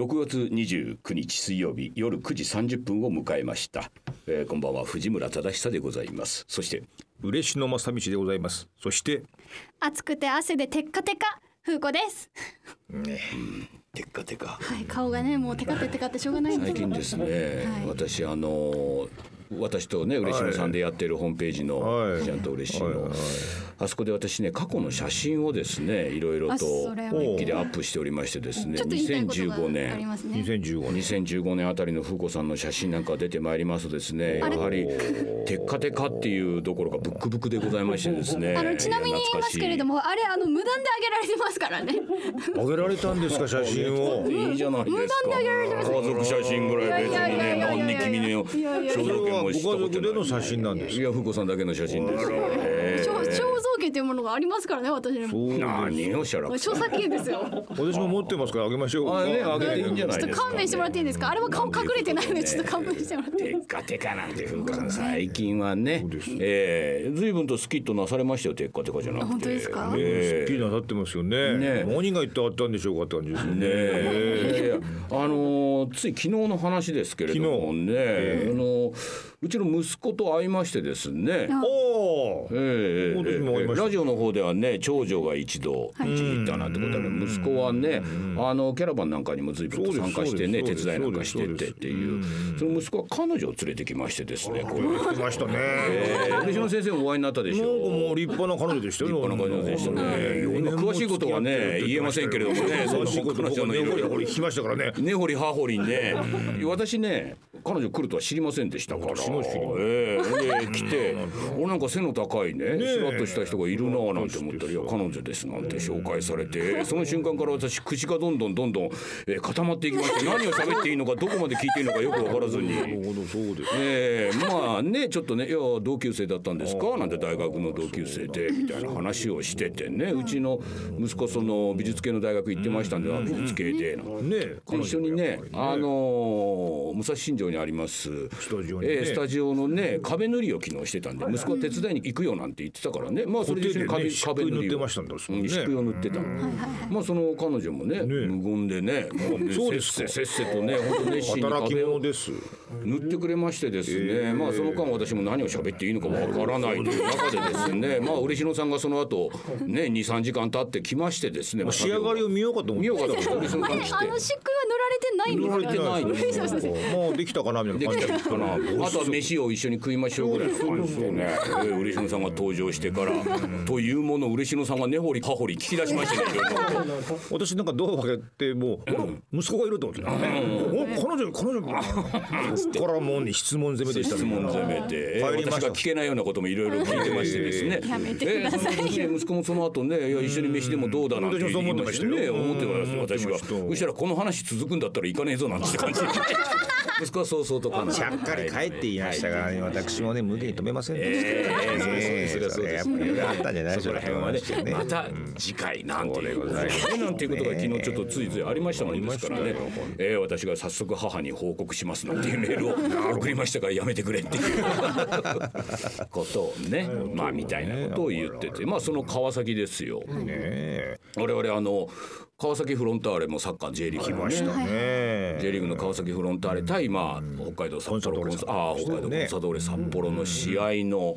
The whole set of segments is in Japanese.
6月29日水曜日夜9時30分を迎えました、えーこんばんは。藤村忠久でございます。そして嬉野正道でございます。そして暑くて汗でテッカテカ。風子です。テッカテカ。はい顔がねもうテカテテカってしょうがない。んです最近ですね、はい。私あの私とね嬉野さんでやってるホームページのはい「ちゃんと嬉しいの」はい。はいあそこで私ね過去の写真をですねいろいろあと日記でアップしておりましてですねちょっと言いたいことが2015あり年ますね。2015年。2015年。あたりの風子さんの写真なんか出てまいりますとですねやはりテッカテカっていうどころかブックブクでございましてですねあのちなみに言いますけれどももあれあの無断であげられてますからね。あげられたんですか写真を？いいじゃないですか。無断であげられてます。家族写真ぐらい別にねいやいやいやいや何に君の肖像権も知ったご家ことない。族での写真なんです。いや風子さんだけの写真ですよ。え。肖肖像権というものがありますからね私にも。そうえ何をしゃらく。著作権ですよ。私も持ってますからあげましょう。あねあげていいんじゃないちょっとですか。勘弁してもらっていいですか？あれは顔隠れてないのでちょっと勘弁してもらっていいテッカテカなんて風子さん最近はね。ええ随分とスキッとなされましたよテッカテカじゃなくて本当ですか？ええ好きなさってますよね。ね。何が言ってあったんでしょうかって感じですよね。ねえ。あのつい昨日の話ですけれどもね、あのうちの息子と会いましてですね、おラジオの方ではね長女が一度うちに行ったなんてことで、息子はねあのキャラバンなんかにも随分と参加してね手伝いなんかしてってっていう。その息子は彼女を連れてきましてですねこれ、来ましたね。ええ。嬉野先生もお会いになったでしょなんかもう立派な彼女でしたよ立派な彼女でしたね。4年も詳しいことはね言えませんけれどもね詳しいこと彼女のいろいろこれ聞きましたからね。根掘り葉掘りね。私ね彼女来るとは知りませんでしたから。私も知りません。ええで来て 俺なんか背の高いねスラッとした人がいるなぁなんて思ったら「いや彼女です」なんて紹介されて その瞬間から私口がどんどんどんどんえー固まっていきまして何を喋っていいのかどこまで聞いていいのかよく分からずに。なるほどそうですええまあねちょっとね「いや同級生だったんですか?」なんて大学の同級生でみたいな話をしててねうちの息子その美術系の大学行ってましたんで、あ美術系でねで一緒にね、あのー武蔵新城にあります。スタジオにね。えースタジオのね壁塗りを昨日してたんで息子は手伝いに行くよなんて言ってたからね。まあそれで一緒に壁,、ね壁塗りを。漆喰塗ってましたんだそうね。うん漆喰を塗ってたの、まあその彼女もね無言でねもうねそうですか。せっせせっせとね本当熱心に壁を者です。塗ってくれましてですね、まあその間私も何を喋っていいのかわからないという中でですね。まあ嬉野さんがその後ね23時間経ってきましてですね、まあ仕上がりを見ようかと思って。見ようかと思って 嬉野さん来てないんです塗られてない もうできたかなみたいでな感じな？あとは飯を一緒に食いましょう。ぐらいの感じでね。えー嬉野さんが登場してから。というものを嬉野さんが根掘り葉掘り聞き出しましてね私なんかドアを開けてもう、息子がいると思って、お彼女彼女。からもうね質問攻めでした質問攻めて、私が聞けないようなこともいろいろ聞いてまして。ですね。やめてください。息子もその後ね、いや一緒に飯でもどうだなんて言いましたよ。ね。思って思ってまた私が。したようんそしたらこの話続くんだったら行かねえぞなんて感じ。で。息子はそうそうとかな。ちゃっかり帰って言いましたからね私もね無限に止めませんでした。えーそうですそうぱりあったんじゃないでしそょうかこら辺はねね。また次回なんていう。ことなんていうことが昨日ちょっとついついありましたもんですからね、えー私が早速母に報告しますなんていうメールを送りましたからやめてくれっていう。ことをねまあみたいなことを言っててまあその川崎ですよ。ね我々あの川崎フロンターレもサッカー J リーグのね。え J リーグの川崎フロンターレ対まあ北海道札幌コンサああ北海道コンサドーレ札幌の試合の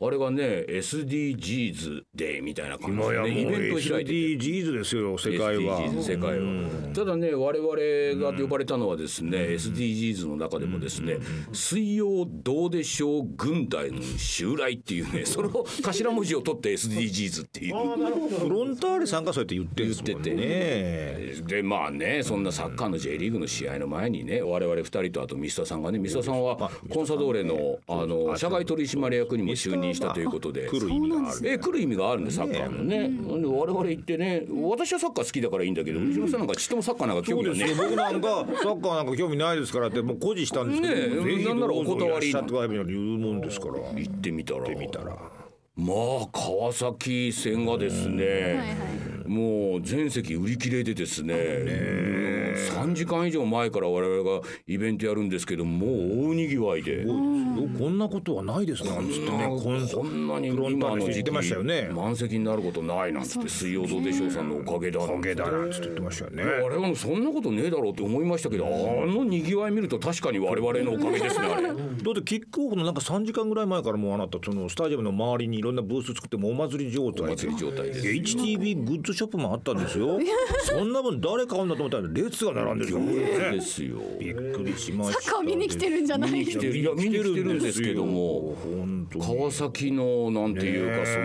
あれがね SDGs デーみたいな感じ今やもうでねイベントを開いてて。SDGs ですよ世界は。SDGs 世界は。ただね我々が呼ばれたのはですね SDGs の中でもですね水曜どうでしょう軍隊の襲来っていうね その頭文字を取って SDGs っていう。フロンターレさんがそうやって言ってるんですもん言っててね。でまあねそんなサッカーの J リーグの試合の前にね我々2人とあとミスターさんがねミスターさんはコンサドーレのあの社外取締役にも就任したということで。来る意味があるえ来る意味があるんでサッカーのね。で我々行ってね私はサッカー好きだからいいんだけど藤野さんなんかちっともサッカーなんか興味がね。ですよ僕なんかサッカーなんか興味ないですからってもう誇示したんですけど、ねなんならお断り。言うもんですから。行ってみたら。見たら。まあ川崎戦がですね、もう全席売り切れでですね、うん3時間以上前から我々がイベントやるんですけどもう大にぎわいで。こんなことはないですなんつってねこんこんなに今の時期言ってましたよね。満席になることないなんつって「水曜どうでしょう」さんのおかげだおかげだなんつって言ってましたよね。我々もそんなことねえだろうって思いましたけどあのにぎわい見ると確かに我々のおかげですねあれ。だってキックオフのなんか3時間ぐらい前からもうあなたそのスタジアムの周りにいろんなブース作ってもうお祭り状態お祭り状態です HTV グッズショップもあったんですよ。そんな分誰買うんだと思ったら列が並んでるですよ。びっくりしました。サッカー見に来てるんじゃない？見に来てるいや見に来てるんですけども。本当に川崎のなんていうかそ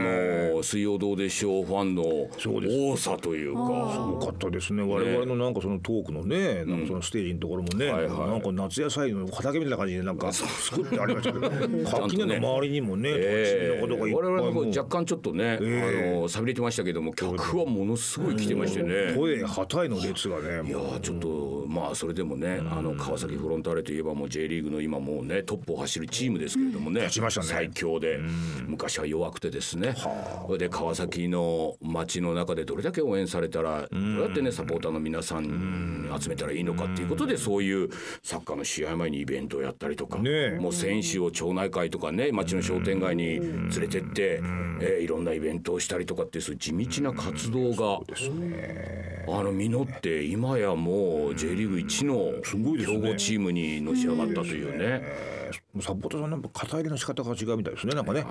の水曜どうでしょうファンのそうです。多さというか。多かったですね。我々のなんかそのトークのねなんかそのステージのところもね、はいはい。なんか夏野菜の畑みたいな感じでなんか作ってありましたけど。垣根の周りにもねええ。土地のことがいっぱい我々もう若干ちょっとね、えあの寂れてましたけども客はものすごい来てましてね。声旗への列がねいやちょっとまあそれでもね、あの川崎フロンターレといえばもう J リーグの今もうねトップを走るチームですけれどもね,、立ちましたね。最強で、昔は弱くてですね。それで川崎の街の中でどれだけ応援されたら、どうやってねサポーターの皆さんに集めたらいいのかっていうことで、そういうサッカーの試合前にイベントをやったりとか、もう選手を町内会とかね町の商店街に連れてって、えーいろんなイベントをしたりとかっていうそういう地道な活動が、あの実って今やもう J リーグ一の強豪チームにのし上がったというね。サポーターさんなんか肩入れの仕方が違うみたいですねなんかね。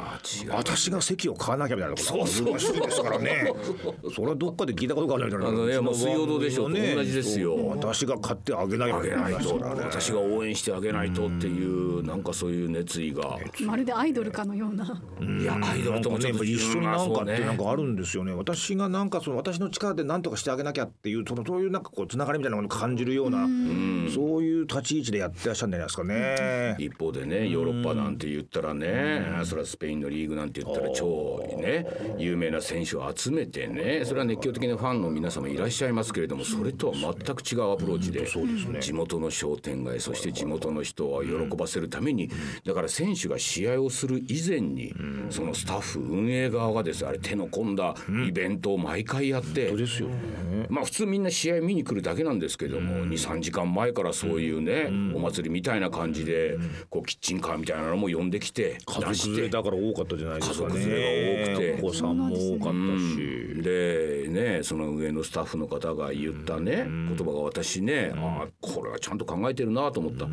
私が席を買わなきゃみたいなことが難しいですからね。それはどっかで聞いたことがあるみたいな。あのねもう水曜どうでしょうと同じですよ。そう。私が買ってあげなきゃあげないと。私が応援してあげないとっていうなんかそういう熱意が。まるでアイドルかのような。いやアイドルともちょっと一緒になんかってなんかかあるんですよね。私がなんかその私の力で何とかしてあげなきゃっていうそのそういうなんかこうつながりみたいなものを感じるようなそういう立ち位置でやってらっしゃるんじゃないですかね。一方でねヨーロッパなんて言ったらねそれはスペインのリーグなんて言ったら超ね有名な選手を集めてねそれは熱狂的なファンの皆様いらっしゃいますけれどもそれとは全く違うアプローチで地元の商店街そして地元の人を喜ばせるためにだから選手が試合をする以前にそのスタッフ運営側がですねあれ手の込んだイベントを毎回やって。まあ普通みんな試合見に来るだけなんですけども23時間前からそういうねお祭りみたいな感じでこうキッチンカーみたいなのも呼んできて家出して。族連れだから多かったじゃないですかね。家族連れが多くて。お子さんも多かったし。でねその上のスタッフの方が言ったね言葉が私ねああこれはちゃんと考えてるなと思った。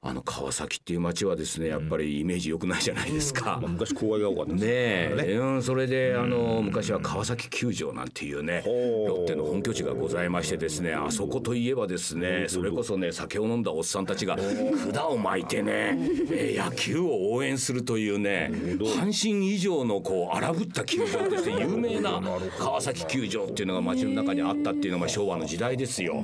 あの川崎っていう街はですねやっぱりイメージ良くないじゃないですか。まあ。昔公愛が多かったね。え、うん、それであの昔は川崎球場なんていうねロッテの本拠地がございましてですねあそこといえばですねそれこそね酒を飲んだおっさんたちが管を巻いてね、えー野球を応援するというね阪神以上のこう荒ぶった球場として有名な川崎球場っていうのが街の中にあったっていうのが昭和の時代ですよ。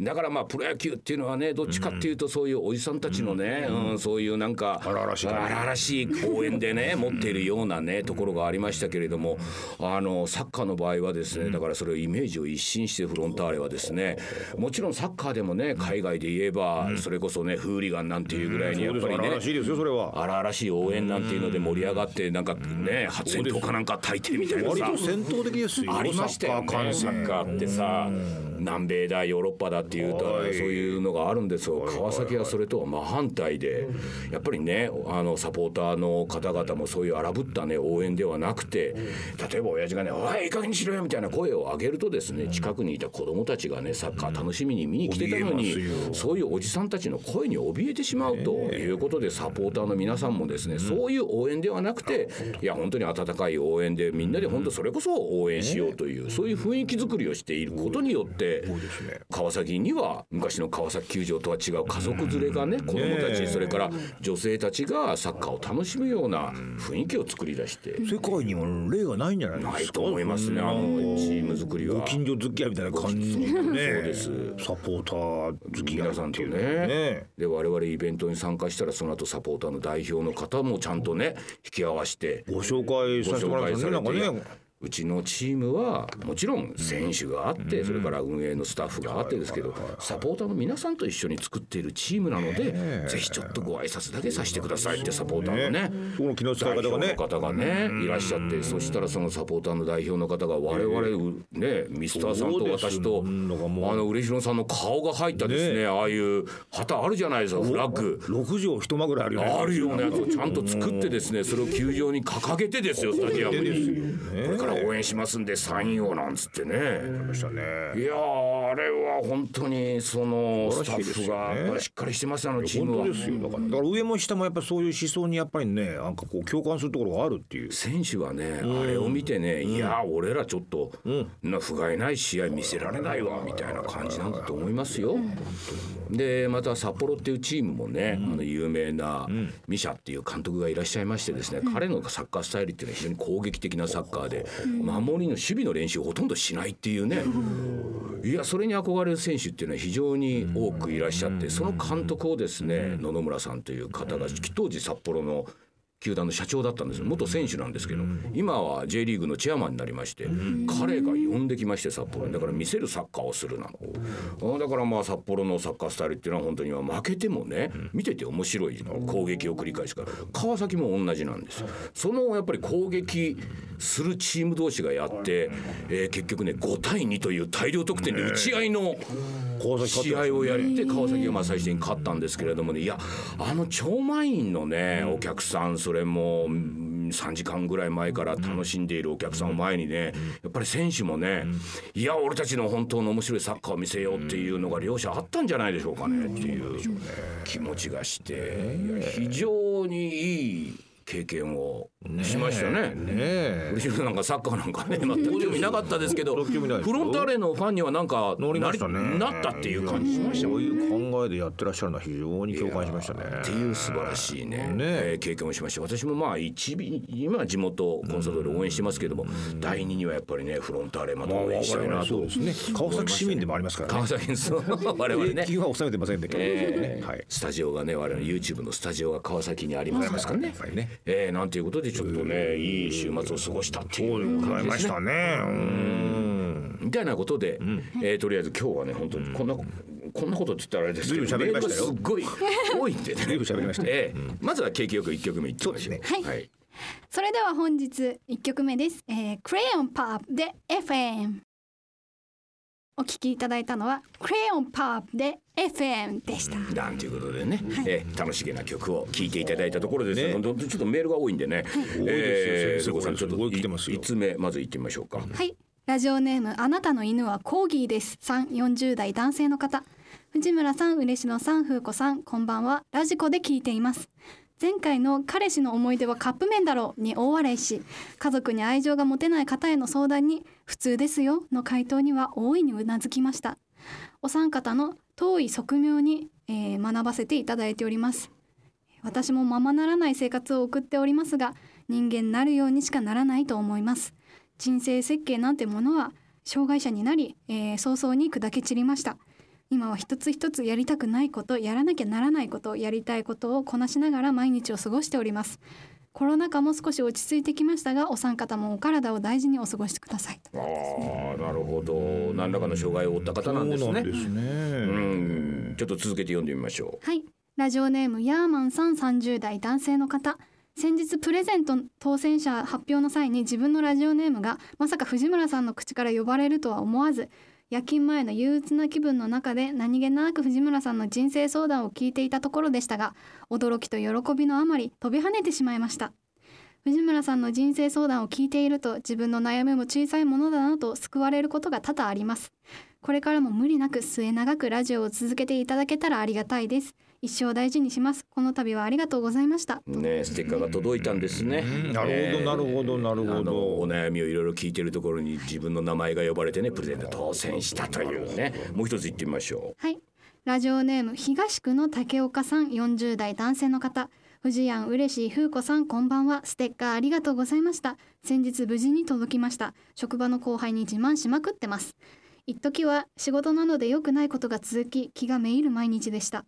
だからまあプロ野球っていうのはねどっちかっていうとそういうおじさんたちのね、うん。そういうなんか荒々しい。応援でね持っているようなねところがありましたけれどもあのサッカーの場合はですねだからそれをイメージを一新してフロンターレはですねもちろんサッカーでもね海外で言えばそれこそねフーリガンなんていうぐらいにやっぱりねそうです荒々しいですよそれは。荒々しい応援なんていうので盛り上がってなんかね発煙筒かなんか焚いてみたいなさ。割と戦闘的ですよ。ありましたよね。サッカー観戦。サッカーってさ南米だヨーロッパだっていうとそうはいいうのがあるんですよ。川崎はそれとは真反対でやっぱりねあのサポーターの方々もそういう荒ぶったね応援ではなくて例えば親父がね「おいいい加減にしろよ」みたいな声を上げるとですね近くにいた子供たちがねサッカー楽しみに見に来てたのにそういうおじさんたちの声に怯えてしまうということでサポーターの皆さんもですねそういう応援ではなくていや本当に温かい応援でみんなで本当それこそ応援しようというそういう雰囲気作りをしていることによって川崎には昔の川崎球場とは違う家族連れがね子供たちそれから女性たちがサッカーを楽しむような雰囲気を作り出して世界にも例がないんじゃないですか？ないと思いますねあのチーム作りはご。近所付き合いみたいな感じでね。そうですサポーター付き合い皆さんとねね。で我々イベントに参加したらその後サポーターの代表の方もちゃんとね引き合わせてご紹介させてもらいますね。なんかね。うちのチームはもちろん選手があってそれから運営のスタッフがあってですけどサポーターの皆さんと一緒に作っているチームなのでぜひちょっとご挨拶だけさせてくださいってサポーターのねその気の使い方がね。代表の方がねいらっしゃってそしたらそのサポーターの代表の方が我々ねミスターさんと私とあの嬉野さんの顔が入ったですね。ああいう旗あるじゃないですかフラッグ。六畳一間ぐらいあるよね。あるようなやつをちゃんと作ってですねそれを球場に掲げてですよスタジアムに。これから応援しますんでサインをなんつってね。いやーあれは本当にそのスタッフがしっかりしてますよあのチームは。ですよ。だからだから上も下もやっぱそういう思想にやっぱりねなんかこう共感するところがあるっていう。選手はねあれを見てねいやー俺らちょっとな不甲斐ない試合見せられないわみたいな感じなんだと思いますよ。でまた札幌っていうチームもね、あの有名なミシャっていう監督がいらっしゃいましてですね、彼のサッカースタイルっていうのは非常に攻撃的なサッカーで、守りの守備の練習をほとんどしないっていうね、いやそれに憧れる選手っていうのは非常に多くいらっしゃって、その監督をですね野々村さんという方が当時札幌の球団の社長だったんですよ。元選手なんですけど、今は J リーグのチェアマンになりまして、彼が呼んできまして札幌に。だから見せるサッカーをするなの、だからまあ札幌のサッカースタイルっていうのは本当には負けてもね、見てて面白い攻撃を繰り返すから。川崎も同じなんですよ。そのやっぱり攻撃するチーム同士がやって、えー結局ね5対2という大量得点で打ち合いの試合をやって川崎がまあ最終的に勝ったんですけれどもね。いやあの超満員のねお客さんそれもうん3時間ぐらい前から楽しんでいるお客さんを前にねやっぱり選手もねいや俺たちの本当の面白いサッカーを見せようっていうのが両者あったんじゃないでしょうかねっていう気持ちがして非常にいい経験をしましたね。ねえ。嬉野なんかサッカーなんかね全く興味なかったですけどフロンターレのファンにはなんかなりなったっていう感じしましたそういう考えでやってらっしゃるのは非常に共感しましたね。っていう素晴らしいねねえ。ー経験をしました。私もまあ一尾今は地元コンサドーレ応援してますけども第二にはやっぱりねフロンターレまた応援したいなと。川崎市民でもありますからね。川崎の 我々ね。は納めてませんでけね。はい。スタジオがね我々の YouTube のスタジオが川崎にありますからね。やっぱりねえーなんていうことでちょっとねいい週末を過ごしたっていそうでございましう感じですねたね。うん。みたいなことで、えーとりあえず今日はね本当にこんな、こんなことって言ったらあれですけど喋りましたよ。メールがすっごい多いんでね。喋りましたよ。ええ。まずは景気よく一曲目いってみましょう。そうですね。はい。それでは本日一曲目です、えー、クレヨンパープで FM お聞きいただいたのはクレヨンパープで FM でした、なんていうことでね、えー楽しげな曲を聴いていただいたところですね、ちょっとメールが多いんでね、えー、先生そこさんちょっと来てますよ。いつ目まず行ってみましょうか、はい。ラジオネームあなたの犬はコーギーです。さん40代男性の方。藤村さん嬉野さん風子さんこんばんは。ラジコで聞いています前回の彼氏の思い出はカップ麺だろうに大笑いし家族に愛情が持てない方への相談に普通ですよの回答には大いにうなずきました。お三方の遠い側面に、えー学ばせていただいております。私もままならない生活を送っておりますが人間なるようにしかならないと思います。人生設計なんてものは障害者になり、えー早々に砕け散りました。今は一つ一つやりたくないことやらなきゃならないことやりたいことをこなしながら毎日を過ごしております。コロナ禍も少し落ち着いてきましたがお三方もお体を大事にお過ごしください。ああなるほど。何らかの障害を負った方なんですね。そうなんですね。うん。ちょっと続けて読んでみましょはい。ラジオネームヤーマンさん30代男性の方。先日プレゼント当選者発表の際に自分のラジオネームがまさか藤村さんの口から呼ばれるとは思わず夜勤前の憂鬱な気分の中で何気なく藤村さんの人生相談を聞いていたところでしたが驚きと喜びのあまり飛び跳ねてしまいました。藤村さんの人生相談を聞いていると自分の悩みも小さいものだなと救われることが多々あります。これからも無理なく末永くラジオを続けていただけたらありがたいです。一生大事にします。この度はありがとうございました。うねステッカーが届いたんですね。なるほどなるほどなるほど。お悩みをいろいろ聞いてるところに自分の名前が呼ばれてねプレゼント当選したというね。もう一つ言ってみましょはい。ラジオネーム東区の竹岡さん40代男性の方。藤やん嬉しい風子さんこんばんは。ステッカーありがとうございました。先日無事に届きました。職場の後輩に自慢しまくってます。一時は仕事なので良くないことが続き気がめいる毎日でした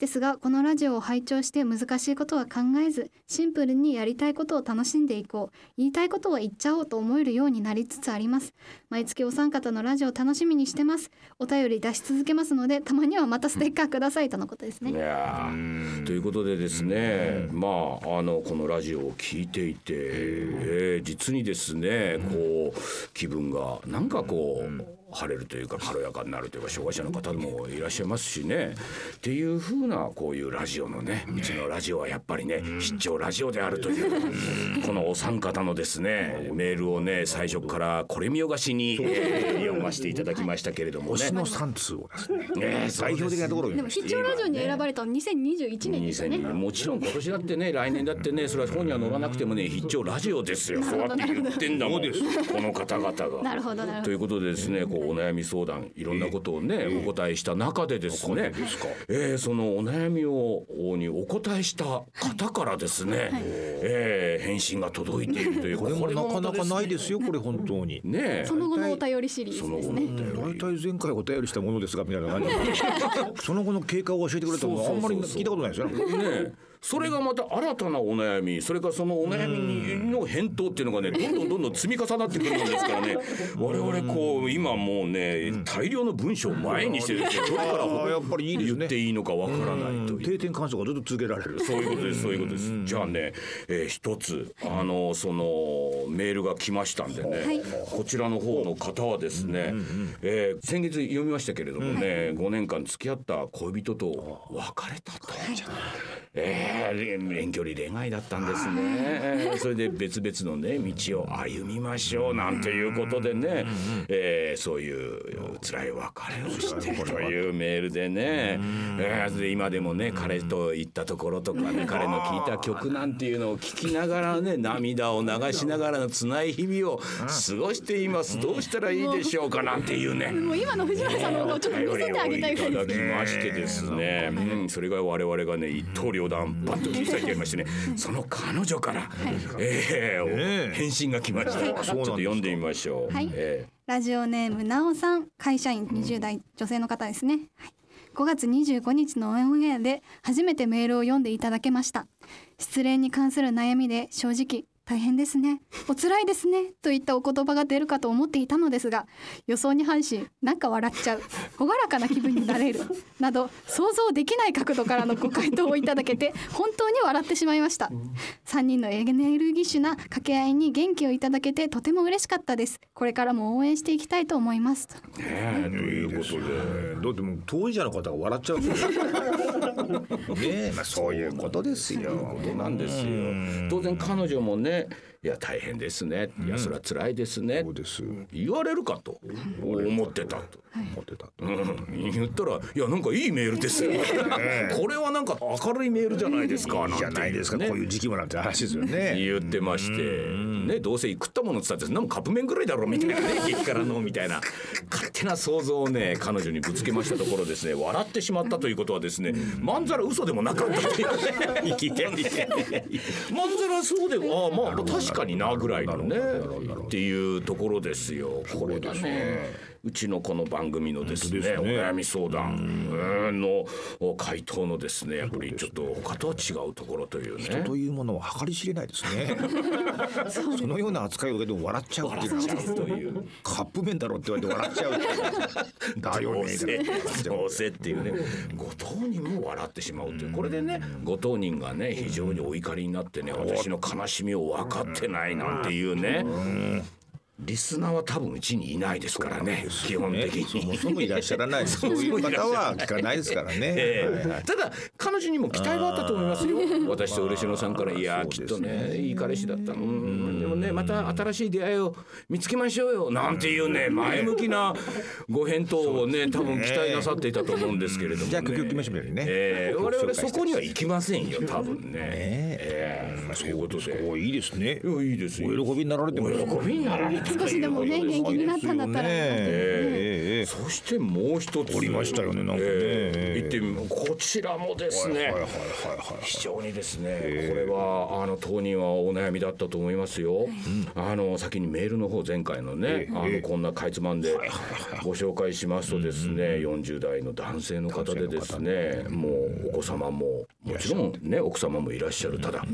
ですがこのラジオを拝聴して難しいことは考えずシンプルにやりたいことを楽しんでいこう。言いたいことは言っちゃおうと思えるようになりつつあります。毎月お三方のラジオを楽しみにしてます。お便り出し続けますのでたまにはまたステッカーくださいとのことですね。いやー。ということでですね、まああのこのラジオを聞いていて、えー実にですねこう気分がなんかこう。晴れるというか軽やかになるというか障害者の方もいらっしゃいますしね。っていうふうなこういうラジオのねうちのラジオはやっぱりね必聴ラジオであるというこのお三方のですねメールをね最初からこれ見よがしにえー読ませていただきましたけれどもね。の3通をですね。代表的なところをでも必聴ラジオに選ばれたの2021年ですよね。2002もちろん今年だってね来年だってねそれは本には載らなくてもね必聴ラジオですよ。そうやって言ってんだもん。この方々が。なるほどなるほど。ということでですねこうお悩み相談いろんなことをねお答えした中でですねえーそのお悩みをにお答えした方からですねえー返信が届いているというこれもなかなかないでですよこれ本当に。ねえ。その後のお便りシリーズですね。大体前回お便りしたものですがみたいな感じで。その後の経過を教えてくれたのあんまり聞いたことないですよね。それがまた新たなお悩みそれからそのお悩みの返答っていうのがねどんどんどんどん積み重なってくるもんですからね。我々こう今もうね大量の文章を前にしてですねどこからあーやっぱりいいですね。言っていいのかわからないという。定点観測がずっと続けられる。そういうことですそういうことです。じゃあね、えー一つあのそのメールが来ましたんでね、はい。こちらの方の方はですね、えー先月読みましたけれどもね、5年間付き合った恋人と別れたと。えー遠距離恋愛だったんですね、えーそれで別々のね道を歩みましょうなんていうことでね、えーそういう辛い別れをしてというメールでね、えーで今でもね彼と行ったところとかね彼の聴いた曲なんていうのを聞きながらね涙を流しながらの辛い日々を過ごしています。どうしたらいいでしょうかなんていうね。もう今の藤原さんの方をちょっと見せてあげたいぐらいただきましてですね、うん、それが我々がね一刀両断バッと切り裂いてやりましてね、その彼女から、えー返信が来ました、ちょっと読んでみましょう、はい。えラジオネームなおさん会社員20代女性の方ですね、はい、5月25日のオンエアで初めてメールを読んでいただけました。失恋に関する悩みで正直大変ですね。お辛いですね。といったお言葉が出るかと思っていたのですが予想に反しなんか笑っちゃう。朗らかな気分になれる。など想像できない角度からのご回答をいただけて本当に笑ってしまいました。3人のエネルギッシュな掛け合いに元気をいただけてとても嬉しかったです。これからも応援していきたいと思います。ーねえということで。だってもう当事者の方が笑っちゃう。ねえ、まあそういうことですよ。ことなんですよ。当然彼女もね it. いや大変ですね。いやそれは辛いですね。そうです。言われるかと。思ってた。と。思ってた。うん、言ったら「いやなんかいいメールですよ」これはなんか明るいメールじゃないですか」じゃないですか。こういう時期もなんて話ですよね。言ってまして、ね、どうせ食ったものって言ったってなんかカップ麺ぐらいだろうみたいなね激辛のみたいな。勝手な想像をね彼女にぶつけましたところですね。笑ってしまったということはですねまんざら嘘でもなかったっていうね。まんざらそうでああまあ確かになぐらいのねっていうところですよこれだね。うちのこの番組のですねお悩み相談うん。の回答のですねやっぱりちょっと他とは違うところというね。というものは計り知れないですね。そのような扱いを受けても笑っちゃうっという。カップ麺だろって言われて笑っちゃう。だよね。どうせどうせっていうね。ご当人も笑ってしまうという。これでねご当人がね非常にお怒りになってね私の悲しみを分かってないなんていうねリスナーは多分うちにいないですからね基本ね的に。そもそもいらっしゃらない。そういう方は聞かないですからね。ええただ彼女にも期待はあったと思いますよ。私と嬉野さんから「いやきっとねいい彼氏だったうん。でもねまた新しい出会いを見つけましょうよ」なんていうね前向きな ご返答をね多分期待なさっていたと思うみですけれども、ね、じゃあ曲行きましょうよね。ええ。我々そこには行きませんよ多分ね。え。ええ。そういうことで。おいいですね。いやいいです喜びになられてます。お喜びになられて少しでもね元気になったんだったらえええええ。そしてもう一つおりましたよねなんかね。えー行ってみこちらもですね、非常にですね、これはあの当人はお悩みだったと思いますよ。あの先にメールの方前回のね、あのこんなかいつまんでご紹介しますとですね、40代の男性の方でですね、もうお子様ももちろんね奥様もいらっしゃるただ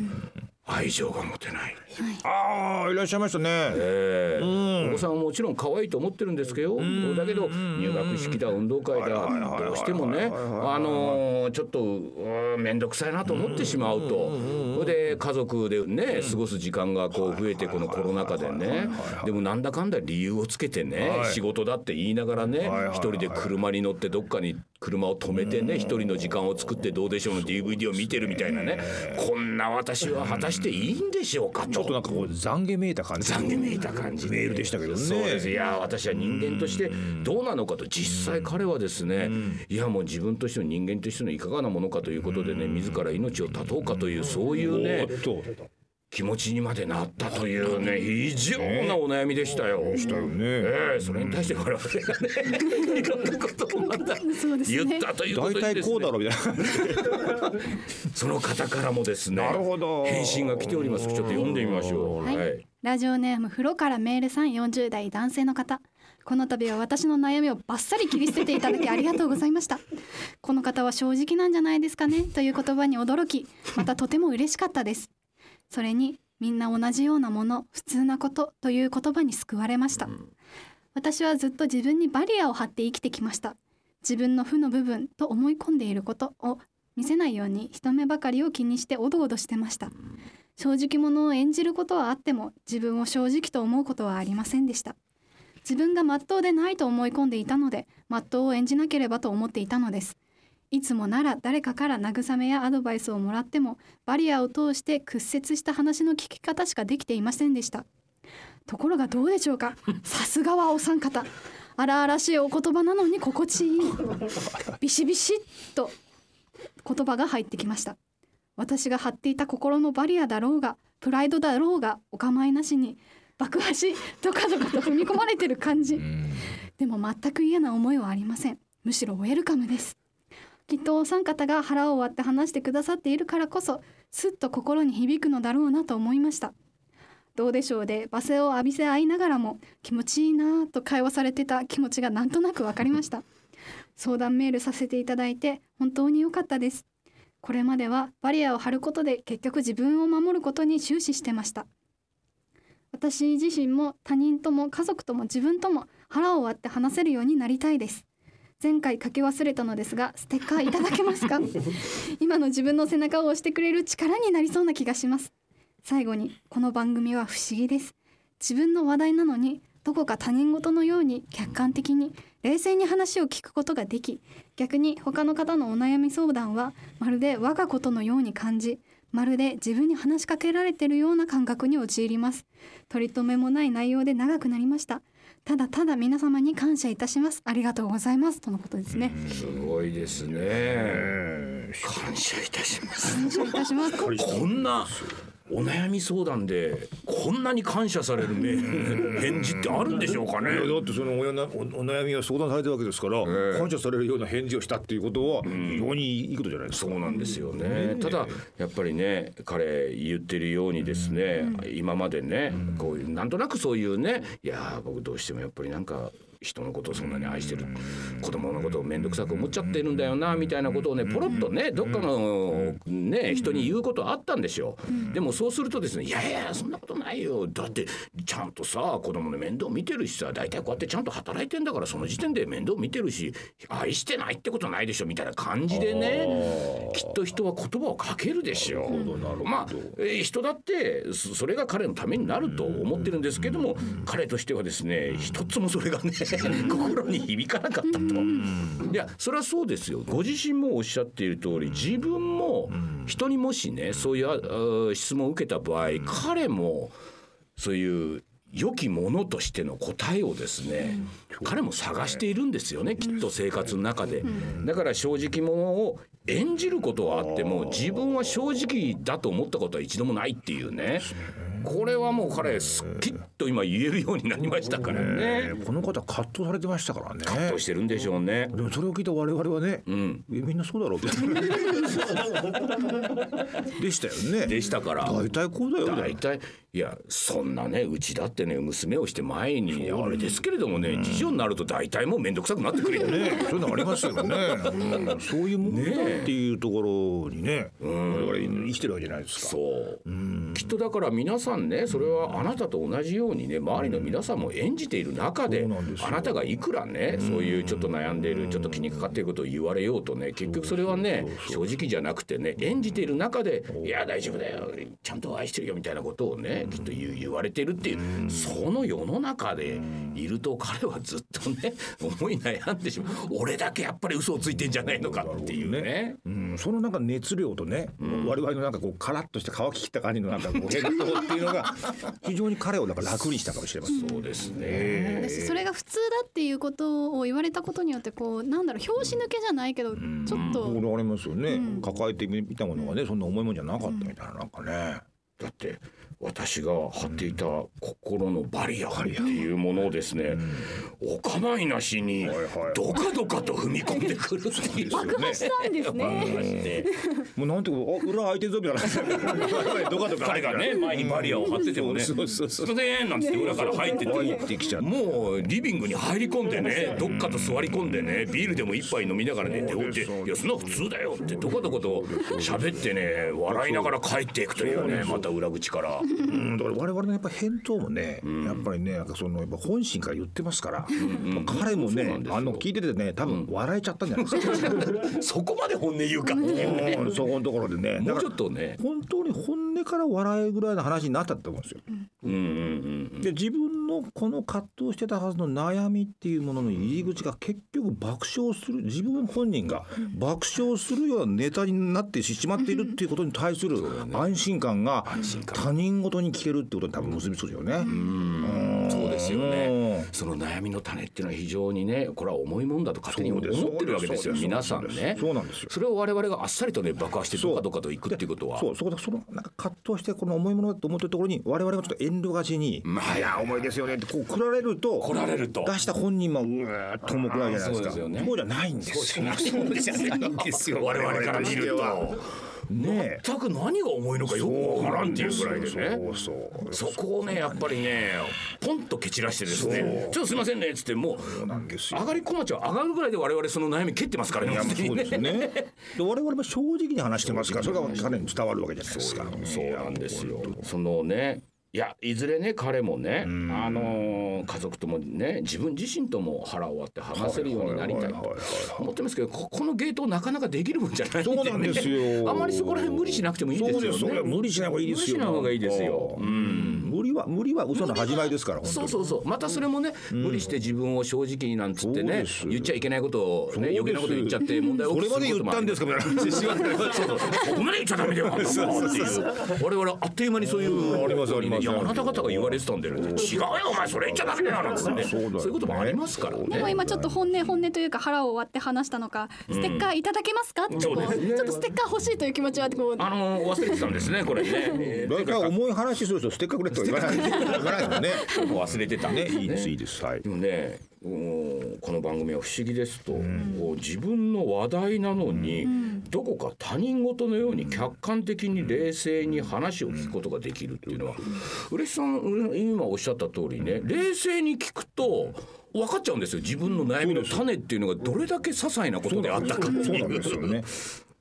愛情が持てない。ああいらっしゃいましたね。ええ。お子さんはもちろん可愛いと思ってるんですけど、だけど入学式だ運動会だどうしてもねあのーちょっとうん面倒くさいなと思ってしまうと。それで家族でね過ごす時間がこう増えてこのコロナ禍でね。でもなんだかんだ理由をつけてねはい。仕事だって言いながらね一人で車に乗ってどっかに車を止めてね一人の時間を作ってどうでしょうの DVD を見てるみたいなね。こんな私は果たしていいんでしょうかちょっとなんかこう懺悔めいた感じ。懺悔めいた感じメールでしたけどね。そうです。いや私は人間としてどうなのかと実際彼はですねいやもう自分としての人間としてのいかがなものかということでね自ら命を絶とうかというそういうねおっと気持ちにまでなったというね非常なお悩みでしたよ。したよね。ええそれに対して我々がねいろんなことをまた言ったというこ大とでですね。体こうだろうみたいなその方からもですねなるほど。返信が来ております。ちょっと読んでみましょう。はい。はい。ラジオネーム風呂からメールさん40代男性の方。この度は私の悩みをバッサリ切り捨てていただきありがとうございました。この方は正直なんじゃないですかね。という言葉に驚きまたとても嬉しかったですそれにみんな同じようなもの普通なことという言葉に救われました。私はずっと自分にバリアを張って生きてきました。自分の負の部分と思い込んでいることを見せないように人目ばかりを気にしておどおどしてました。正直者を演じることはあっても自分を正直と思うことはありませんでした。自分が真っ当でないと思い込んでいたので真っ当を演じなければと思っていたのですいつもなら誰かから慰めやアドバイスをもらってもバリアを通して屈折した話の聞き方しかできていませんでした。ところがどうでしょうか？さすがはお三方。荒々しいお言葉なのに心地いい。ビシビシッと言葉が入ってきました。私が張っていた心のバリアだろうがプライドだろうがお構いなしに爆破しどかどかと踏み込まれてる感じ。でも全く嫌な思いはありません。むしろウェルカムですきっとお三方が腹を割って話してくださっているからこそすっと心に響くのだろうなと思いました。どうでしょうで罵声を浴びせ合いながらも気持ちいいなぁと会話されてた気持ちがなんとなくわかりました。相談メールさせていただいて本当に良かったです。これまではバリアを張ることで結局自分を守ることに終始してました。私自身も他人とも家族とも自分とも腹を割って話せるようになりたいです。前回書き忘れたのですがステッカーいただけますか？今の自分の背中を押してくれる力になりそうな気がします。最後にこの番組は不思議です。自分の話題なのにどこか他人事のように客観的に冷静に話を聞くことができ逆に他の方のお悩み相談はまるで我がことのように感じまるで自分に話しかけられているような感覚に陥ります。取り留めもない内容で長くなりましたただただ皆様に感謝いたしますありがとうございますとのことですねすごいですね。感謝いたします。感謝いたしますこんなお悩み相談でこんなに感謝される返事ってあるんでしょうかね？だってそのおおお悩みが相談されてるわけですから、え感謝されるような返事をしたっていうことは非常にいいことじゃないですか。そうなんですよね。ただやっぱりね彼言ってるようにですね、今までねこういうなんとなくそういうねいやー僕どうしてもやっぱりなんか人のことをそんなに愛してる子供のことを面倒くさく思っちゃってるんだよなみたいなことをねポロッとねどっかのね人に言うことあったんでしょう。でもそうするとですねいやいやそんなことないよ。だってちゃんとさ子供の面倒見てるしさ大体こうやってちゃんと働いてんだからその時点で面倒見てるし愛してないってことないでしょみたいな感じでねきっと人は言葉をかけるでしょ。う。まあえー人だってそそれが彼のためになると思ってるんですけども彼としてはですね一つもそれがね心に響かなかったと。いやそれはそうですよ。ご自身もおっしゃっている通り自分も人にもしねそういう質問を受けた場合彼もそういう良きものとしての答えをですね、彼も探しているんですよねきっと生活の中で、だから正直者を演じることはあっても自分は正直だと思ったことは一度もないっていうねこれはもう彼すっきりと今言えるようになりましたからね。この方葛藤されてましたからね。葛藤してるんでしょうね。でもそれを聞いた我々はね、ん。えみんなそうだろうって でしたよね。でしたから。大体こうだよ。大体いやそんなねうちだってね娘をして前にあれですけれどもね次女になると大体もう面倒くさくなってくる。よね。ね、そういうのありますよね、うん、そういうもんだっていうところにね、我々生きてるわけじゃないですか。そう。きっとだから皆さんねそれはあなたと同じようにね周りの皆さんも演じている中であなたがいくらねそういうちょっと悩んでいるちょっと気にかかっていることを言われようとね結局それはね正直じゃなくてね演じている中で「いや大丈夫だよちゃんと愛してるよ」みたいなことをねきっと言う言われてるっていうその世の中でいると彼はずっとね 思い悩んでしまう。俺だけやっぱり嘘をついてんじゃないのかっていうね。うん、そのなんか熱量とね、我々のなんかこうカラッとして乾ききった感じのなんかこう返答っていうのが非常に彼をなんか楽にしたかもしれません。そうですね。私それが普通だっていうことを言われたことによってこうなんだろう拍子抜けじゃないけどちょっとこれありますよね、抱えてみたものがねそんな重いもんじゃなかったみたいななんかね、だって私が張っていた心のバリアっていうものをですね、お構いなしにはいどかどかと踏み込んでくるっていう。爆破したんですね。もうなんていうかあ裏開いてるぞみたいな。どかどか彼がね前にバリアを張っててもね「すいそうそうそう。ません」なんつって裏から入って入ってきちゃってもうリビングに入り込んでねどっかと座り込んでねビールでも一杯飲みながらねでおって「いやそんな普通だよ」ってどこどこと喋ってね笑いながら帰っていくというねまた裏口から。うん、だから我々のやっぱ返答もね、やっぱりねなんかそのやっぱ本心から言ってますから、彼もねそうなんですよ。あの聞いててね多分笑えちゃったんじゃないですか、そこまで本音言うか。うね。うんそこのところでね。もうちょっとね。本当に本音から笑えぐらいの話になったと思うんですよ。うんうんうん。で自分のこの葛藤してたはずの悩みっていうものの入り口が結局爆笑する自分本人が爆笑するようなネタになってしまっているっていうことに対する安心感が他人事に聞けるってことに多分結びつくよね。うん。そうですよね。その悩みの種っていうのは非常にね、これは重いもんだと勝手に思ってるわけですよ。皆さんね。そうなんですよ。それを我々があっさりとね爆破してどかどかと行くっていうことは。そう。そこでそのなんか葛藤してこの重いものだと思ってるところに我々がちょっと遠慮がちに「まあいや重いですよね」ってこう来られると来られると。出した本人もうわーっと重くなるじゃないですか。あーそうですよね。そうじゃないんですよ。そう じゃないんですよ。我々から見ると。ね全く何が重いのかよくわからんっていうぐらいでね。そうそうそこをねやっぱりねポンと蹴散らしてですねちょっとすいませんねっつってもう上がり小町は上がるぐらいで我々その悩み蹴ってますからねそうですね。で我々も正直に話してますから、それが彼に伝わるわけじゃないですか。そうなんですよ。そのねいやいずれね彼もね、あのー家族ともね自分自身とも腹を割って話せるようになりたいと。思ってますけどここのゲートなかなかできるもんじゃないね、そうなんですよ。あんまりそこら辺無理しなくてもいいですよね。無理しない方がいいですよ。無理しない方がいいですよ。うん無理は無理は嘘の始まりですから。本当に。そうそうそう。またそれもね、無理して自分を正直になんつってね言っちゃいけないことをね余計なこと言っちゃって問題をそれ起こますで言ったんですかみたいなここまで言っちゃダメだよ。っていう我々あっという間にそういうありますあります。いやあなた方が言われてたんだよね。違うよお前それ言っちゃダメだよなんつってね。そうだよ。ねそういうこともありますから。ねでも今ちょっと本音本音というか腹を割って話したのかステッカーいただけますか？ってこうそうですね。ちょっとステッカー欲しいという気持ちはこう。あの忘れてたんですねこれね。えーだから重い話する人ステッカーくれとは言わない言わないよね。忘れてたんね。いいですいいです。はい。で。もねうんこの番組は不思議ですと、こう自分の話題なのに、どこか他人事のように客観的に冷静に話を聞くことができるっていうのは嬉しさん今おっしゃった通りね冷静に聞くと分かっちゃうんですよ。自分の悩みの種っていうのがどれだけ些細なことであったかってそういなんですよね。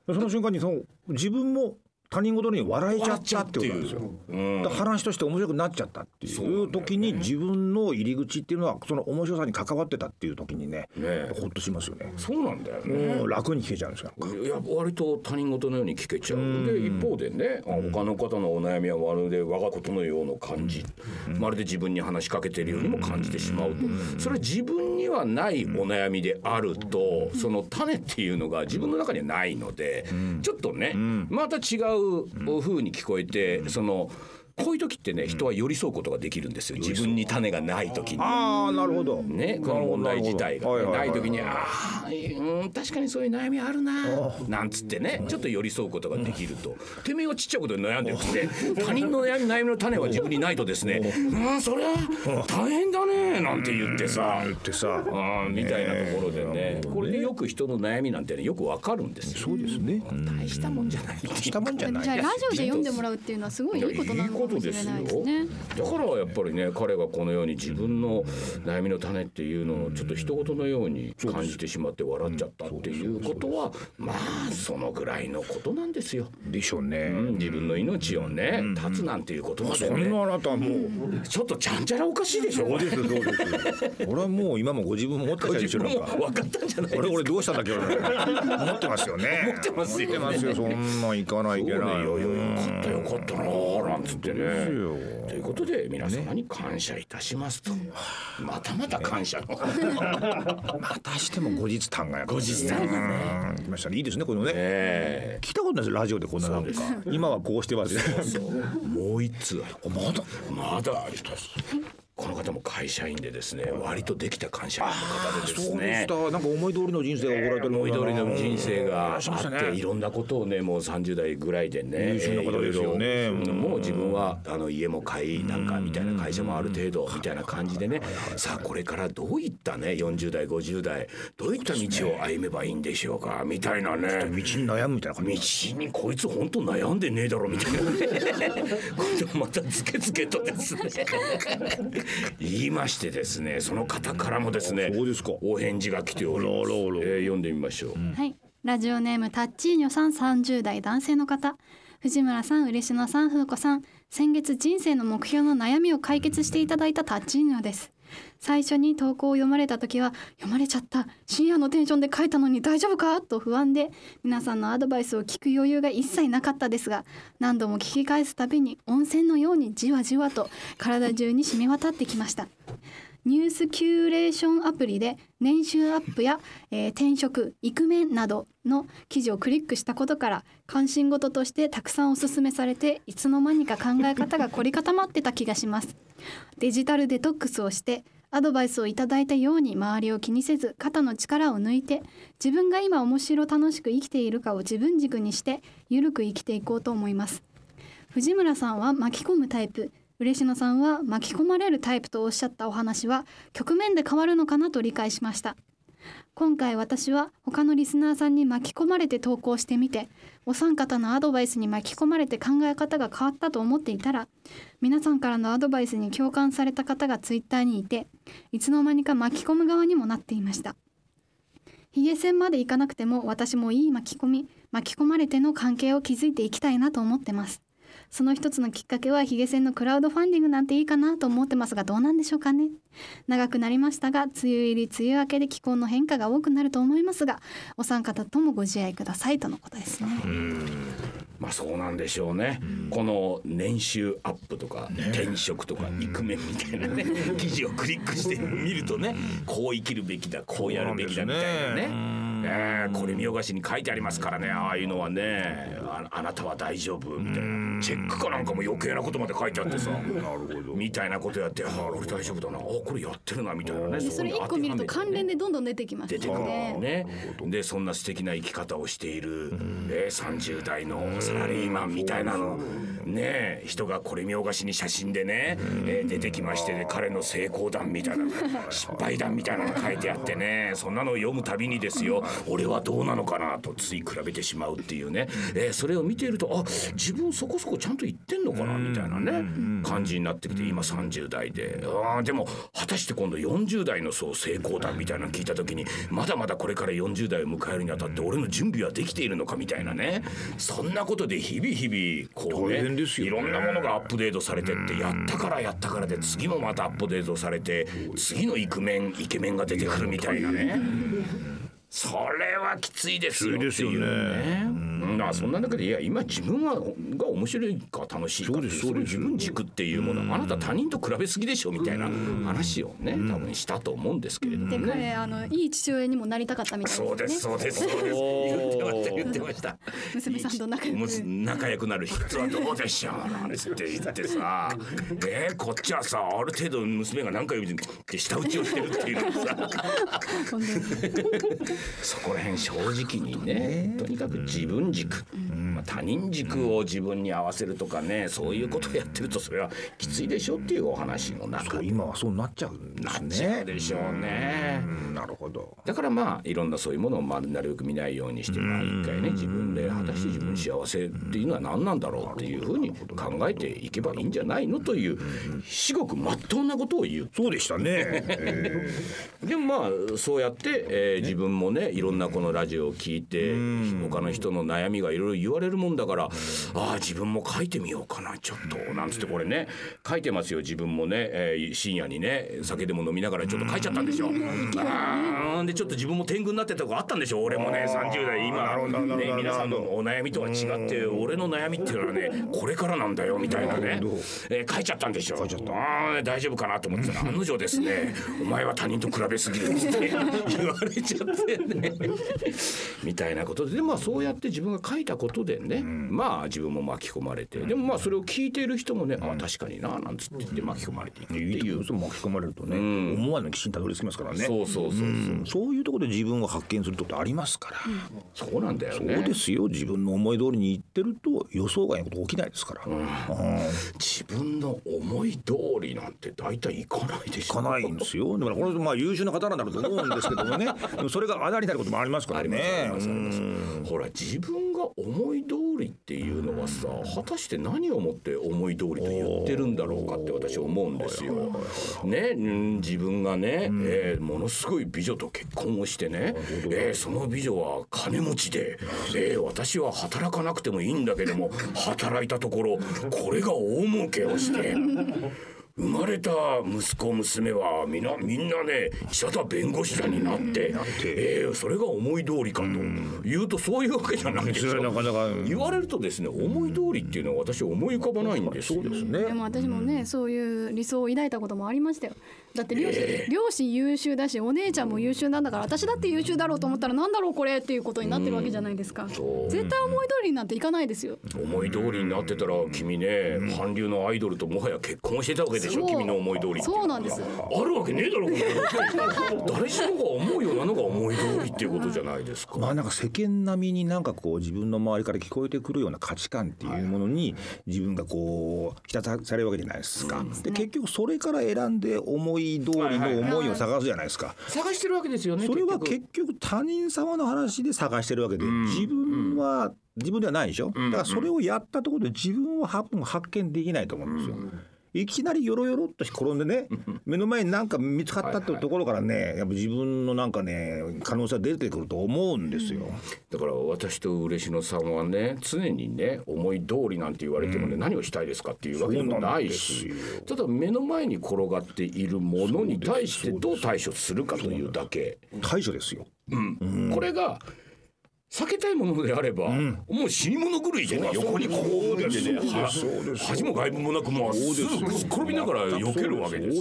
その瞬間にその自分も他人事に笑えちゃったってことなんですよ。うん話として面白くなっちゃったっていう時に自分の入り口っていうのはその面白さに関わってたっていう時にねねほっとしますよね。そうなんだよね。うん楽に聞けちゃうんですよ。いや割と他人事のように聞けちゃう。で一方でねあ他の方のお悩みはまるで我がことのような感じ。まるで自分に話しかけているようにも感じてしまうと。それは自分にはないお悩みであるとその種っていうのが自分の中にはないのでちょっとねまた違う風に聞こえてそのこういう時ってね人は寄り添うことができるんですよ。自分に種がない時に。ああなるほど。ね、この問題自体が、ねない時に「ああうん確かにそういう悩みあるな」なんつってねちょっと寄り添うことができると「てめえはちっちゃいことで悩んでる」って他人の悩み悩みの種は自分にないとですね「うんそれは大変だね」なんて言ってさ。言ってさ。みたいなところでね。これでよく人の悩みなんてねよくわかるんですよ。そうですね。大したもんじゃない。したもんじゃない。じゃあラジオで読んでもらうっていうのはすごいいいことなのかもしれないですね。だからやっぱりね彼がこのように自分の悩みの種っていうのをちょっと人事のように感じてしまって笑っちゃったっていうことはまあそのぐらいのことなんですよ。でしょうね。うん自分の命をね絶つなんていうことまでそんねなあなたはもう。ちょっとちゃんちゃらおかしいでしょ。そうですそうです。俺はもう今もご自分も持ってらっしゃるでしょなんか。分かったんじゃない。俺俺どうしたんだっけ俺。持ってますよね。持ってますよね持ってますよ。そんなん行かないけない。いやいやよかったよかったなーなんつってね。すよ。ということで皆様に感謝いたしますと、またまた感謝の、またしても後日談がやっ後日談がね。来ましたね。いいですねこのね。え。聞いたことないですラジオでこんななんか。今はこうしてます。ね。え もう一通まだまだありますこの方も会社員でですね割とできた会社員の方でですそうでねした。なんか思い通りの人生が送られてる思い通りの人生があっていね。ろんなことをねもう30代ぐらいでね優秀な方ですよね。もう自分はあの家も買いなんかみたいな会社もある程度みたいな感じでね。さあこれからどういったね40代50代どういった道を歩めばいいんでしょうかみたいなね。道に悩むみたいな感道じ。にこいつ本当悩んでねえだろみたいなね。またズケズケとですね言いましてですねその方からもですねそうですかお返事が来ております、えー読んでみましょう、はい。ラジオネームタッチーニョさん30代男性の方。藤村さん、嬉野さん、風子さん。先月人生の目標の悩みを解決していただいたタッチーニョです。最初に投稿を読まれた時は読まれちゃった。深夜のテンションで書いたのに大丈夫か？と不安で皆さんのアドバイスを聞く余裕が一切なかったですが何度も聞き返すたびに温泉のようにじわじわと体中に染み渡ってきました。ニュースキューレーションアプリで年収アップや、えー転職イクメンなどの記事をクリックしたことから関心事としてたくさんおすすめされていつの間にか考え方が凝り固まってた気がします。デジタルデトックスをしてアドバイスをいただいたように周りを気にせず肩の力を抜いて自分が今面白楽しく生きているかを自分軸にしてゆるく生きていこうと思います。藤村さんは巻き込むタイプ。嬉野さんは巻き込まれるタイプとおっしゃったお話は局面で変わるのかなと理解しました。今回私は他のリスナーさんに巻き込まれて投稿してみてお三方のアドバイスに巻き込まれて考え方が変わったと思っていたら皆さんからのアドバイスに共感された方がツイッターにいていつの間にか巻き込む側にもなっていました。ヒゲ線までいかなくても私もいい巻き込み巻き込まれての関係を築いていきたいなと思ってます。その一つのきっかけはヒゲ線のクラウドファンディングなんていいかなと思ってますがどうなんでしょうかね。長くなりましたが梅雨入り梅雨明けで気候の変化が多くなると思いますがお三方ともご自愛くださいとのことですね。まあそうなんでしょうね、この年収アップとか、転職とかイクメンみたいなね、記事をクリックしてみるとね、こう生きるべきだこうやるべきだみたいなねえーこれ見よがしに書いてありますからねああいうのはね。ああなたは大丈夫？みたいな。チェックかなんかも余計なことまで書いてあってさ。みたいなことやってあ俺大丈夫だな。あこれやってるなみたいなね。それ一個見ると関連でどんどん出てきます出てくるねね。でそんな素敵な生き方をしている、えー、30代のサラリーマンみたいなの。ね人がこれ見よがしに写真でね、えー出てきまして、ね、彼の成功談みたいな 失敗談みたいなの書いてあってね。そんなのを読むたびにですよ俺はどうなのかなとつい比べてしまうっていうね、えーそれを見ているとあ自分そこそこちゃんと言ってんのかなみたいなね感じになってきて今30代で。あーでも果たして今度40代のそう成功談みたいなの聞いた時にまだまだこれから40代を迎えるにあたって俺の準備はできているのかみたいなね。そんなことで日々日々こうねいろんなものがアップデートされてってやったからやったからで次もまたアップデートされて次のイクメンイケメンが出てくるみたいなねそれはきついですよっていうね。まあそんな中でいや今自分はが面白いか楽しいかそうですそうです。自分軸っていうものあなた他人と比べすぎでしょみたいな話をね多分したと思うんですけれどもでね。彼あのいい父親にもなりたかったみたいそうですそうですそうです。言ってました言ってました。娘さんと仲良く。仲良くなる秘訣はどうでしょうなんて言ってさ。えー、こっちはさある程度娘が何回も言って舌打ちをしてるっていうのさ。そこら辺正直にね。とにかく自分軸、まあ、他人軸を自分に合わせるとかねそういうことをやってるとそれはきついでしょっていうお話の中。今はそうなっちゃうんでなすね。っちゃうでしょうね。うん。なるほど。だからまあいろんなそういうものをまあなるべく見ないようにしてまあ一回ね自分で果たして自分幸せっていうのは何なんだろうっていうふうに考えていけばいいんじゃないのという至極まっとうなことを言う。そうでしたね、えでもまあそうやって、えー自分もねいろんなこのラジオを聞いて他の人の悩みがいろいろ言われるもんだからああ自分も書いてみようかなちょっとなんつってこれね。書いてますよ自分もね、えー深夜にね酒でも飲みながらちょっと書いちゃったんでしょ。あーでちょっと自分も天狗になってたとこあったんでしょ。俺もね30代。今ね皆さんのお悩みとは違って俺の悩みっていうのはねこれからなんだよみたいなね、えー書いちゃったんでしょ。書いちゃった。あー大丈夫かなと思ってたら案の定ですね お前は他人と比べすぎるって言われちゃってね。みたいなことででまあそうやって自分が書いたことでね、まあ自分も巻き込まれてでもまあそれを聞いている人もね、ああ確かにななんつって言って巻き込まれていくってえいいというこ。巻き込まれるとね、思わぬ岸にたどり着きますからね。そうそうそうそう、うん。そういうところで自分を発見するってことありますから、そうなんだよね。そうですよ。自分の思い通りにいってると予想外のこと起きないですから、うん。自分の思い通りなんて大体いかないでしょ。いかないんですよ。だからこの人まあ優秀な方なんだろうと思うんですけどもね。それがあだになることもありますからね。ありますありますあります。ほら自分が思い通りっていうのはさ果たして何をもって思い通りと言ってるんだろうかって私思うんですよ。ね、うん。自分がね、えーものすごい美女と結婚をしてね、えーその美女は金持ちで、えー私は働かなくてもいいんだけども働いたところこれが大儲けをして。生まれた息子娘はみんなみんなね医者だ弁護士だになって、えーそれが思い通りかと言うとそういうわけじゃないでしなかなか言われるとですね思い通りっていうのは私は思い浮かばないんですよ。そうですね。でも私もね、そういう理想を抱いたこともありましたよだって両親,、両親優秀だしお姉ちゃんも優秀なんだから私だって優秀だろうと思ったらなんだろうこれっていうことになってるわけじゃないですか、そう。絶対思い通りになんていかないですよ。思い通りになってたら君ね韓流のアイドルともはや結婚してたわけでしょ君の思い通りっていうのは。そうなんです。あるわけねえだろこれ誰しもが思うようなのが思い通りっていうことじゃないですか。まあなんか世間並みになんかこう自分の周りから聞こえてくるような価値観っていうものに自分がこう浸されるわけじゃないですか。で結局それから選んで思い通りの思いを探すじゃないですか。探してるわけですよねそれは結局他人様の話で探してるわけで自分は自分ではないでしょ。だからそれをやったところで自分は発発見できないと思うんですよ。いきなりよろよろっと転んでね目の前に何か見つかったっていうところからねやっぱ自分のなんかね可能性は出てくると思うんですよ。だから私と嬉野さんはね常にね思い通りなんて言われてもね、何をしたいですかっていうわけでもないしただ目の前に転がっているものに対してどう対処するかというだけ、対処ですよ。うん。これが避けたいものであれば、もう死に物狂いでね横にこう出てね。は恥も外部もなくもうすぐ転びながら避けるわけです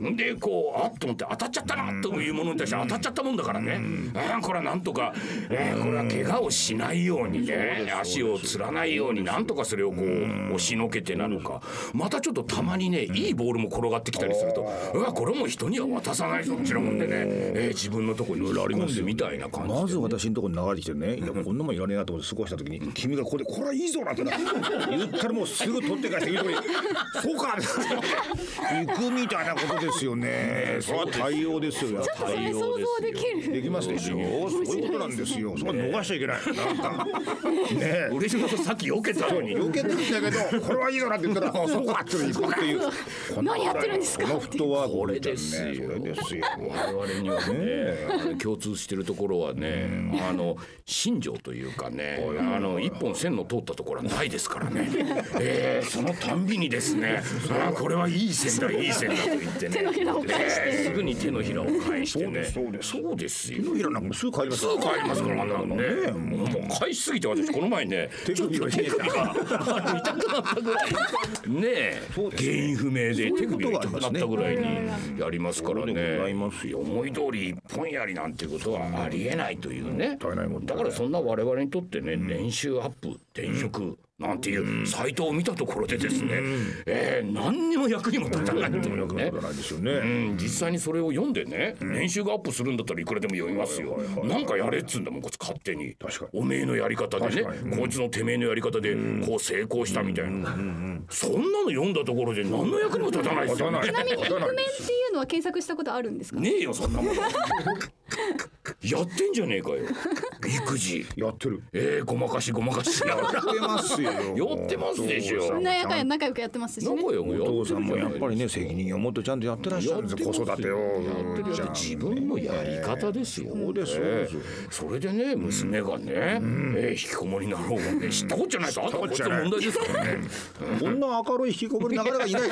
よ。でこうあっと思って当たっちゃったなというものに対して当たっちゃったもんだからね、ああこれはなんとか、えーこれは怪我をしないようにね足をつらないようになんとかそれをこう押しのけてなのか。またちょっとたまにねいいボールも転がってきたりするとうわこれもう人には渡さないぞこちらもんでね、えー自分のところに引っ込んでみたいな感じで、ね。まず私のところに流れてきてね、いや こんなもんいらねえなと思って過ごした時に、君がここでこれはいいぞなんてな言ったらもうすぐ取って返していいとこに そうかって行くみたいなことですよね。それは対応ですよ。それ想像できる。できますでしょ。そういうことなんですよ。そこは逃しちゃいけない。なんか。ね嬉しいことさっき避けたのに。余計なんだけど、これはいいぞなんて言ったら、あそうかって行くっていう。何やってるんですか？このフットワークこれですよ。これですよ。我々にはね共通してるところはね、あの新庄というかねあの一本線の通ったところはないですからね、えー、そのたんびにですねあこれはいい線だいい線だと言ってね。手のひらを返して。えーすぐに手のひらを返してね。そうですそうです。よ。手のひらなんかすぐ帰ります。すぐ帰りますからね。もう返しすぎて私この前ね手首が手首があの痛くなったぐらい。ね原因不明で手首とが痛くなったぐらいにやりますからね。ますよ。思い通り一本やりなんていうことはありえないというね。ったいないもんだからそんな我々にとってね年収アップ転職なんていうサイトを見たところでですねえー何にも役にも立たないというね。うん、実際にそれを読んでね、年収がアップするんだったらいくらでも読みますよ、はいはいはいなんかやれっつうんだもんこいつ勝手に。確かに。おめえのやり方でね、確かこいつのてめえのやり方でこう成功したみたいな、そんなの読んだところで何の役にも立たないですよね。ちなみにイクメンっていうのは検索したことあるんですか？ねえよそんなもん やってんじゃねえかよ。育児。やってる。えー、ごまかしごまかしや。やってますよやってますでしょ。お父さんも仲良く仲良くやってますしね。お父さんもやっぱりね責任を持ってちゃんとやってらっしゃるんですよ。子育てを。やってるやって自分のやり方ですよ。そうですそれでね娘がね、えー引きこもりになろうがね知ったこっちゃないとあとはこいつの問題ですからね。こんな明るい引きこもりなかなかいない。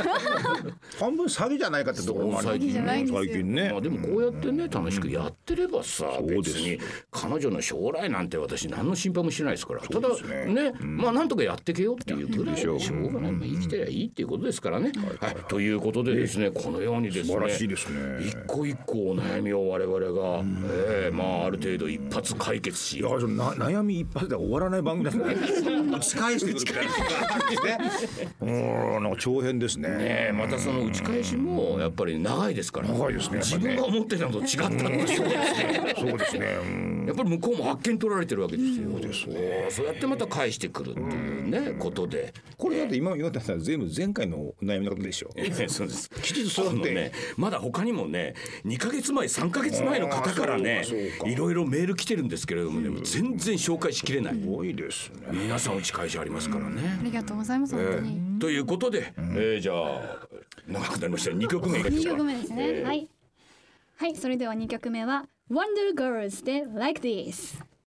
半分詐欺じゃないかってところもある。最近じゃないんですよ。最近ね。まあでもこうやってね楽しくやってればさ、別に彼女の将来なんて私何の心配もしないですから。ただね、まあなんとかやってけよっていうぐらいでしょうがない、まあ、生きてりゃいいっていうことですからね。はいということでですねこのようにですね一個一個お悩みを我々が、えーまあある程度一発解決しいや悩み一発では終わらない番組ですね。打ち返してくるみたいなですね。うんなんか長編ですね。ねえまたその打ち返しもやっぱり長いですから長いですね自分が思ってたのと違ったっていうそうですね。そうですね。うん。やっぱり向こうも発見取られてるわけですよ。そうやってまた返してくるっていうねことで。これだって今言われたら全部前回の悩みのことでしょ？ええそうです。きちんとそうやってね、まだ他にもね、2ヶ月前、3ヶ月前の方からねいろいろメール来てるんですけれどもね、全然紹介しきれない。多いですね。皆さん打ち返しありますからね。あ。りがとうございます本当に。ということで、えーじゃあ長くなりました。2曲目いきまし二ょうか。曲目ですね、えーはい。はいそれでは二曲目は Wonder Girls で Like This